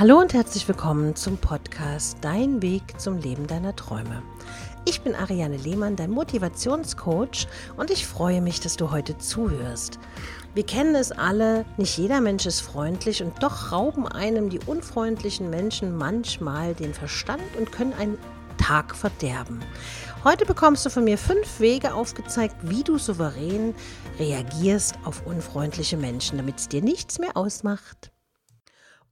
Hallo und herzlich willkommen zum Podcast Dein Weg zum Leben deiner Träume. Ich bin Ariane Lehmann, dein Motivationscoach und ich freue mich, dass du heute zuhörst. Wir kennen es alle, nicht jeder Mensch ist freundlich und doch rauben einem die unfreundlichen Menschen manchmal den Verstand und können einen Tag verderben. Heute bekommst du von mir fünf Wege aufgezeigt, wie du souverän reagierst auf unfreundliche Menschen, damit es dir nichts mehr ausmacht.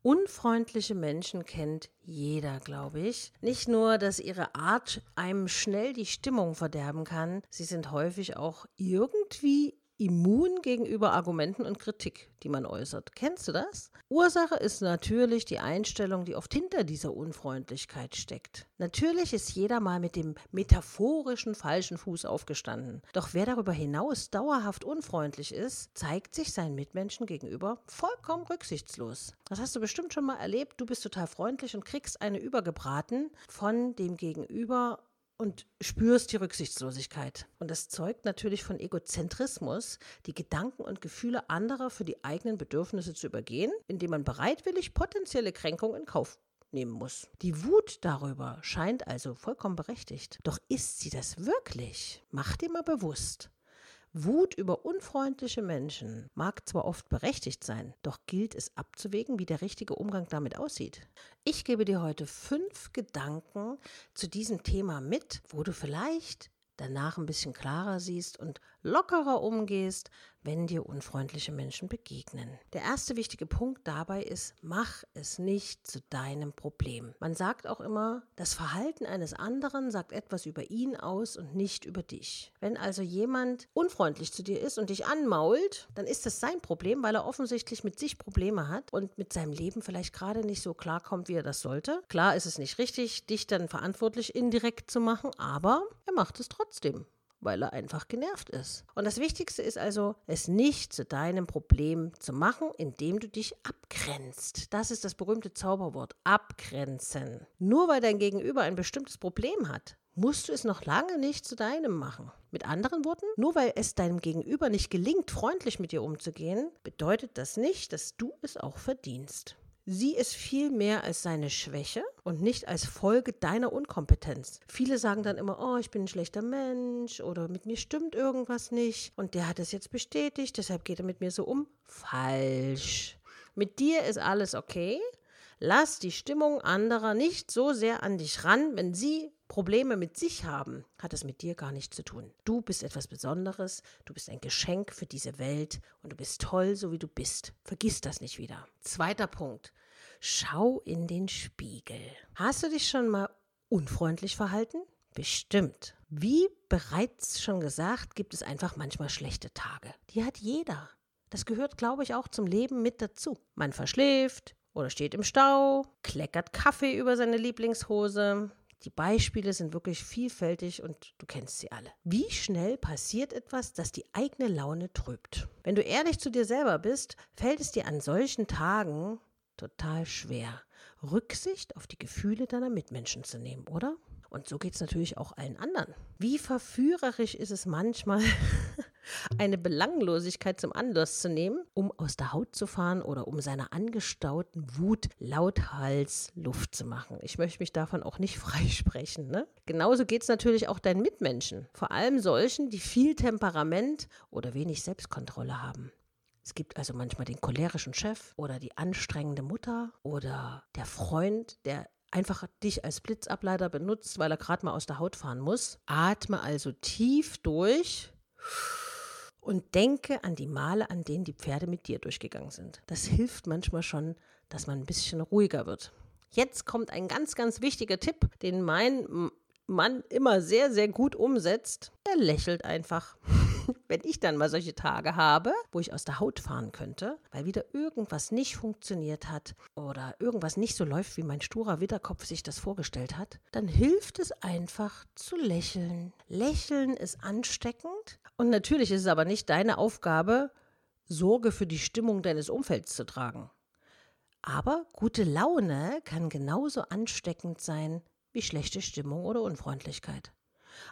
Unfreundliche Menschen kennt jeder, glaube ich. Nicht nur, dass ihre Art einem schnell die Stimmung verderben kann, sie sind häufig auch irgendwie immun gegenüber Argumenten und Kritik, die man äußert. Kennst du das? Ursache ist natürlich die Einstellung, die oft hinter dieser Unfreundlichkeit steckt. Natürlich ist jeder mal mit dem metaphorischen falschen Fuß aufgestanden. Doch wer darüber hinaus dauerhaft unfreundlich ist, zeigt sich seinen Mitmenschen gegenüber vollkommen rücksichtslos. Das hast du bestimmt schon mal erlebt. Du bist total freundlich und kriegst eine übergebraten von dem Gegenüber und spürst die Rücksichtslosigkeit. Und das zeugt natürlich von Egozentrismus, die Gedanken und Gefühle anderer für die eigenen Bedürfnisse zu übergehen, indem man bereitwillig potenzielle Kränkungen in Kauf nehmen muss. Die Wut darüber scheint also vollkommen berechtigt. Doch ist sie das wirklich? Mach dir mal bewusst. Wut über unfreundliche Menschen mag zwar oft berechtigt sein, doch gilt es abzuwägen, wie der richtige Umgang damit aussieht. Ich gebe dir heute fünf Gedanken zu diesem Thema mit, wo du vielleicht danach ein bisschen klarer siehst und lockerer umgehst, wenn dir unfreundliche Menschen begegnen. Der erste wichtige Punkt dabei ist, mach es nicht zu deinem Problem. Man sagt auch immer, das Verhalten eines anderen sagt etwas über ihn aus und nicht über dich. Wenn also jemand unfreundlich zu dir ist und dich anmault, dann ist das sein Problem, weil er offensichtlich mit sich Probleme hat und mit seinem Leben vielleicht gerade nicht so klarkommt, wie er das sollte. Klar ist es nicht richtig, dich dann verantwortlich indirekt zu machen, aber er macht es trotzdem weil er einfach genervt ist. Und das Wichtigste ist also, es nicht zu deinem Problem zu machen, indem du dich abgrenzt. Das ist das berühmte Zauberwort, abgrenzen. Nur weil dein Gegenüber ein bestimmtes Problem hat, musst du es noch lange nicht zu deinem machen. Mit anderen Worten, nur weil es deinem Gegenüber nicht gelingt, freundlich mit dir umzugehen, bedeutet das nicht, dass du es auch verdienst. Sieh es viel mehr als seine Schwäche und nicht als Folge deiner Unkompetenz. Viele sagen dann immer, oh, ich bin ein schlechter Mensch oder mit mir stimmt irgendwas nicht und der hat es jetzt bestätigt, deshalb geht er mit mir so um. Falsch. Mit dir ist alles okay. Lass die Stimmung anderer nicht so sehr an dich ran, wenn sie Probleme mit sich haben, hat es mit dir gar nichts zu tun. Du bist etwas Besonderes, du bist ein Geschenk für diese Welt und du bist toll, so wie du bist. Vergiss das nicht wieder. Zweiter Punkt. Schau in den Spiegel. Hast du dich schon mal unfreundlich verhalten? Bestimmt. Wie bereits schon gesagt, gibt es einfach manchmal schlechte Tage. Die hat jeder. Das gehört, glaube ich, auch zum Leben mit dazu. Man verschläft oder steht im Stau, kleckert Kaffee über seine Lieblingshose, die Beispiele sind wirklich vielfältig und du kennst sie alle. Wie schnell passiert etwas, das die eigene Laune trübt? Wenn du ehrlich zu dir selber bist, fällt es dir an solchen Tagen total schwer, Rücksicht auf die Gefühle deiner Mitmenschen zu nehmen, oder? Und so geht es natürlich auch allen anderen. Wie verführerisch ist es manchmal, eine Belanglosigkeit zum Anlass zu nehmen, um aus der Haut zu fahren oder um seiner angestauten Wut lauthals Luft zu machen. Ich möchte mich davon auch nicht freisprechen. Ne? Genauso geht es natürlich auch deinen Mitmenschen, vor allem solchen, die viel Temperament oder wenig Selbstkontrolle haben. Es gibt also manchmal den cholerischen Chef oder die anstrengende Mutter oder der Freund, der einfach dich als Blitzableiter benutzt, weil er gerade mal aus der Haut fahren muss. Atme also tief durch und denke an die Male, an denen die Pferde mit dir durchgegangen sind. Das hilft manchmal schon, dass man ein bisschen ruhiger wird. Jetzt kommt ein ganz, ganz wichtiger Tipp, den mein Mann immer sehr, sehr gut umsetzt. Er lächelt einfach. wenn ich dann mal solche Tage habe, wo ich aus der Haut fahren könnte, weil wieder irgendwas nicht funktioniert hat oder irgendwas nicht so läuft, wie mein sturer Witterkopf sich das vorgestellt hat, dann hilft es einfach zu lächeln. Lächeln ist ansteckend und natürlich ist es aber nicht deine Aufgabe, Sorge für die Stimmung deines Umfelds zu tragen. Aber gute Laune kann genauso ansteckend sein wie schlechte Stimmung oder Unfreundlichkeit.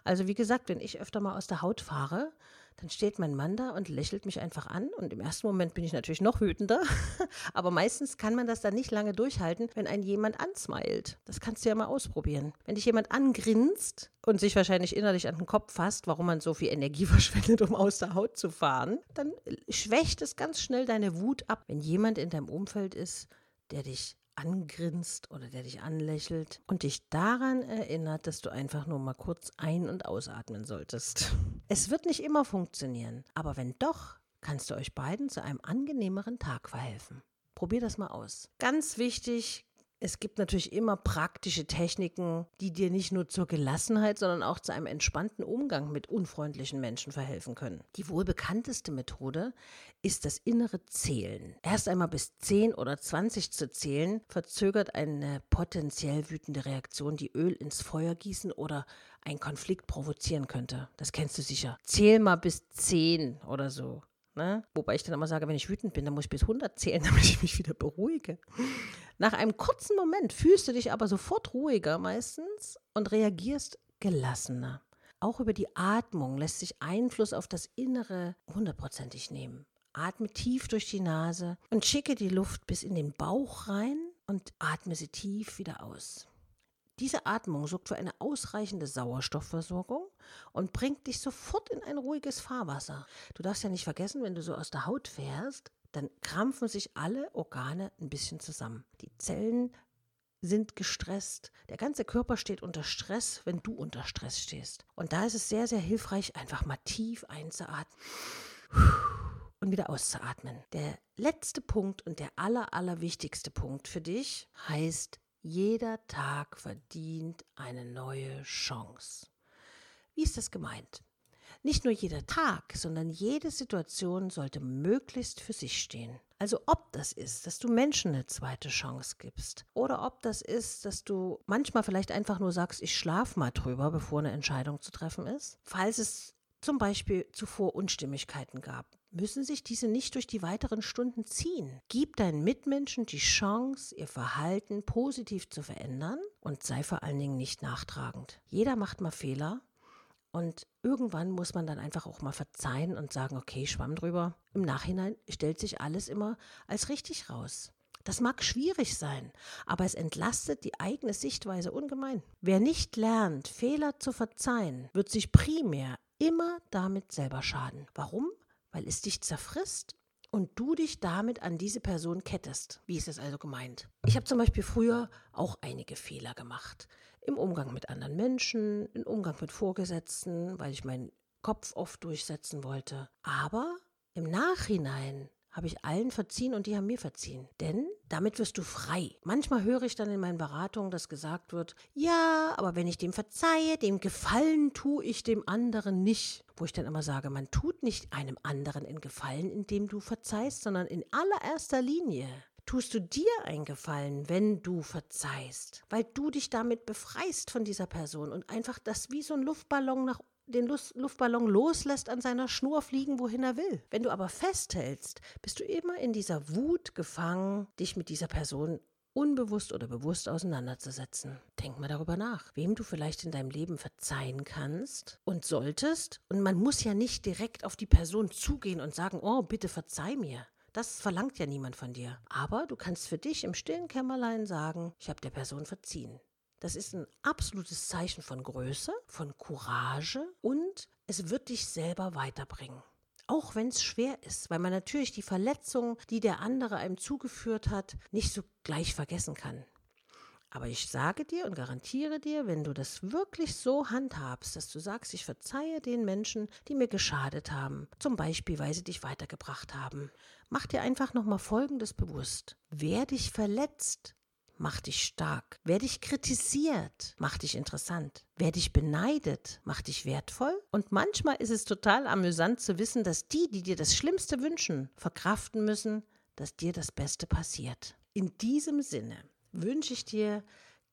Also wie gesagt, wenn ich öfter mal aus der Haut fahre, dann steht mein Mann da und lächelt mich einfach an. Und im ersten Moment bin ich natürlich noch wütender. Aber meistens kann man das dann nicht lange durchhalten, wenn ein jemand ansmilet. Das kannst du ja mal ausprobieren. Wenn dich jemand angrinst und sich wahrscheinlich innerlich an den Kopf fasst, warum man so viel Energie verschwendet, um aus der Haut zu fahren, dann schwächt es ganz schnell deine Wut ab. Wenn jemand in deinem Umfeld ist, der dich angrinst oder der dich anlächelt und dich daran erinnert, dass du einfach nur mal kurz ein- und ausatmen solltest. Es wird nicht immer funktionieren, aber wenn doch, kannst du euch beiden zu einem angenehmeren Tag verhelfen. Probier das mal aus. Ganz wichtig, es gibt natürlich immer praktische Techniken, die dir nicht nur zur Gelassenheit, sondern auch zu einem entspannten Umgang mit unfreundlichen Menschen verhelfen können. Die wohl bekannteste Methode ist das innere Zählen. Erst einmal bis 10 oder 20 zu zählen, verzögert eine potenziell wütende Reaktion, die Öl ins Feuer gießen oder einen Konflikt provozieren könnte. Das kennst du sicher. Zähl mal bis 10 oder so. Ne? Wobei ich dann immer sage, wenn ich wütend bin, dann muss ich bis 100 zählen, damit ich mich wieder beruhige. Nach einem kurzen Moment fühlst du dich aber sofort ruhiger meistens und reagierst gelassener. Auch über die Atmung lässt sich Einfluss auf das Innere hundertprozentig nehmen. Atme tief durch die Nase und schicke die Luft bis in den Bauch rein und atme sie tief wieder aus. Diese Atmung sorgt für eine ausreichende Sauerstoffversorgung und bringt dich sofort in ein ruhiges Fahrwasser. Du darfst ja nicht vergessen, wenn du so aus der Haut fährst, dann krampfen sich alle Organe ein bisschen zusammen. Die Zellen sind gestresst. Der ganze Körper steht unter Stress, wenn du unter Stress stehst. Und da ist es sehr, sehr hilfreich, einfach mal tief einzuatmen und wieder auszuatmen. Der letzte Punkt und der aller, allerwichtigste Punkt für dich heißt jeder Tag verdient eine neue Chance. Wie ist das gemeint? Nicht nur jeder Tag, sondern jede Situation sollte möglichst für sich stehen. Also ob das ist, dass du Menschen eine zweite Chance gibst oder ob das ist, dass du manchmal vielleicht einfach nur sagst, ich schlafe mal drüber, bevor eine Entscheidung zu treffen ist. Falls es zum Beispiel zuvor Unstimmigkeiten gab, müssen sich diese nicht durch die weiteren Stunden ziehen. Gib deinen Mitmenschen die Chance, ihr Verhalten positiv zu verändern und sei vor allen Dingen nicht nachtragend. Jeder macht mal Fehler und irgendwann muss man dann einfach auch mal verzeihen und sagen, okay, schwamm drüber. Im Nachhinein stellt sich alles immer als richtig raus. Das mag schwierig sein, aber es entlastet die eigene Sichtweise ungemein. Wer nicht lernt, Fehler zu verzeihen, wird sich primär immer damit selber schaden. Warum? Weil es dich zerfrisst und du dich damit an diese Person kettest. Wie ist es also gemeint? Ich habe zum Beispiel früher auch einige Fehler gemacht. Im Umgang mit anderen Menschen, im Umgang mit Vorgesetzten, weil ich meinen Kopf oft durchsetzen wollte. Aber im Nachhinein habe ich allen verziehen und die haben mir verziehen. Denn damit wirst du frei. Manchmal höre ich dann in meinen Beratungen, dass gesagt wird, ja, aber wenn ich dem verzeihe, dem Gefallen tue ich dem anderen nicht. Wo ich dann immer sage, man tut nicht einem anderen in Gefallen, indem du verzeihst, sondern in allererster Linie tust du dir einen Gefallen, wenn du verzeihst, weil du dich damit befreist von dieser Person und einfach das wie so ein Luftballon nach den Luftballon loslässt, an seiner Schnur fliegen, wohin er will. Wenn du aber festhältst, bist du immer in dieser Wut gefangen, dich mit dieser Person unbewusst oder bewusst auseinanderzusetzen. Denk mal darüber nach, wem du vielleicht in deinem Leben verzeihen kannst und solltest. Und man muss ja nicht direkt auf die Person zugehen und sagen, oh, bitte verzeih mir. Das verlangt ja niemand von dir. Aber du kannst für dich im stillen Kämmerlein sagen, ich habe der Person verziehen. Das ist ein absolutes Zeichen von Größe, von Courage und es wird dich selber weiterbringen. Auch wenn es schwer ist, weil man natürlich die Verletzungen, die der andere einem zugeführt hat, nicht so gleich vergessen kann. Aber ich sage dir und garantiere dir, wenn du das wirklich so handhabst, dass du sagst, ich verzeihe den Menschen, die mir geschadet haben, zum Beispiel, weil sie dich weitergebracht haben, mach dir einfach nochmal Folgendes bewusst. Wer dich verletzt, macht dich stark. Wer dich kritisiert, macht dich interessant. Wer dich beneidet, macht dich wertvoll. Und manchmal ist es total amüsant zu wissen, dass die, die dir das Schlimmste wünschen, verkraften müssen, dass dir das Beste passiert. In diesem Sinne wünsche ich dir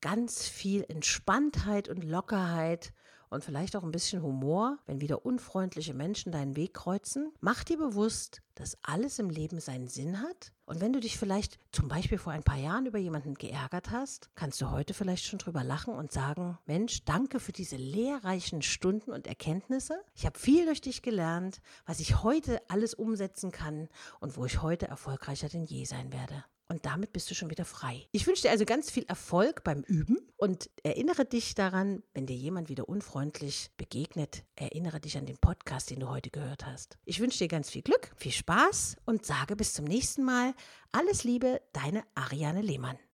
ganz viel Entspanntheit und Lockerheit und vielleicht auch ein bisschen Humor, wenn wieder unfreundliche Menschen deinen Weg kreuzen. Mach dir bewusst, dass alles im Leben seinen Sinn hat. Und wenn du dich vielleicht zum Beispiel vor ein paar Jahren über jemanden geärgert hast, kannst du heute vielleicht schon drüber lachen und sagen, Mensch, danke für diese lehrreichen Stunden und Erkenntnisse. Ich habe viel durch dich gelernt, was ich heute alles umsetzen kann und wo ich heute erfolgreicher denn je sein werde. Und damit bist du schon wieder frei. Ich wünsche dir also ganz viel Erfolg beim Üben und erinnere dich daran, wenn dir jemand wieder unfreundlich begegnet, erinnere dich an den Podcast, den du heute gehört hast. Ich wünsche dir ganz viel Glück, viel Spaß und sage bis zum nächsten Mal. Alles Liebe, deine Ariane Lehmann.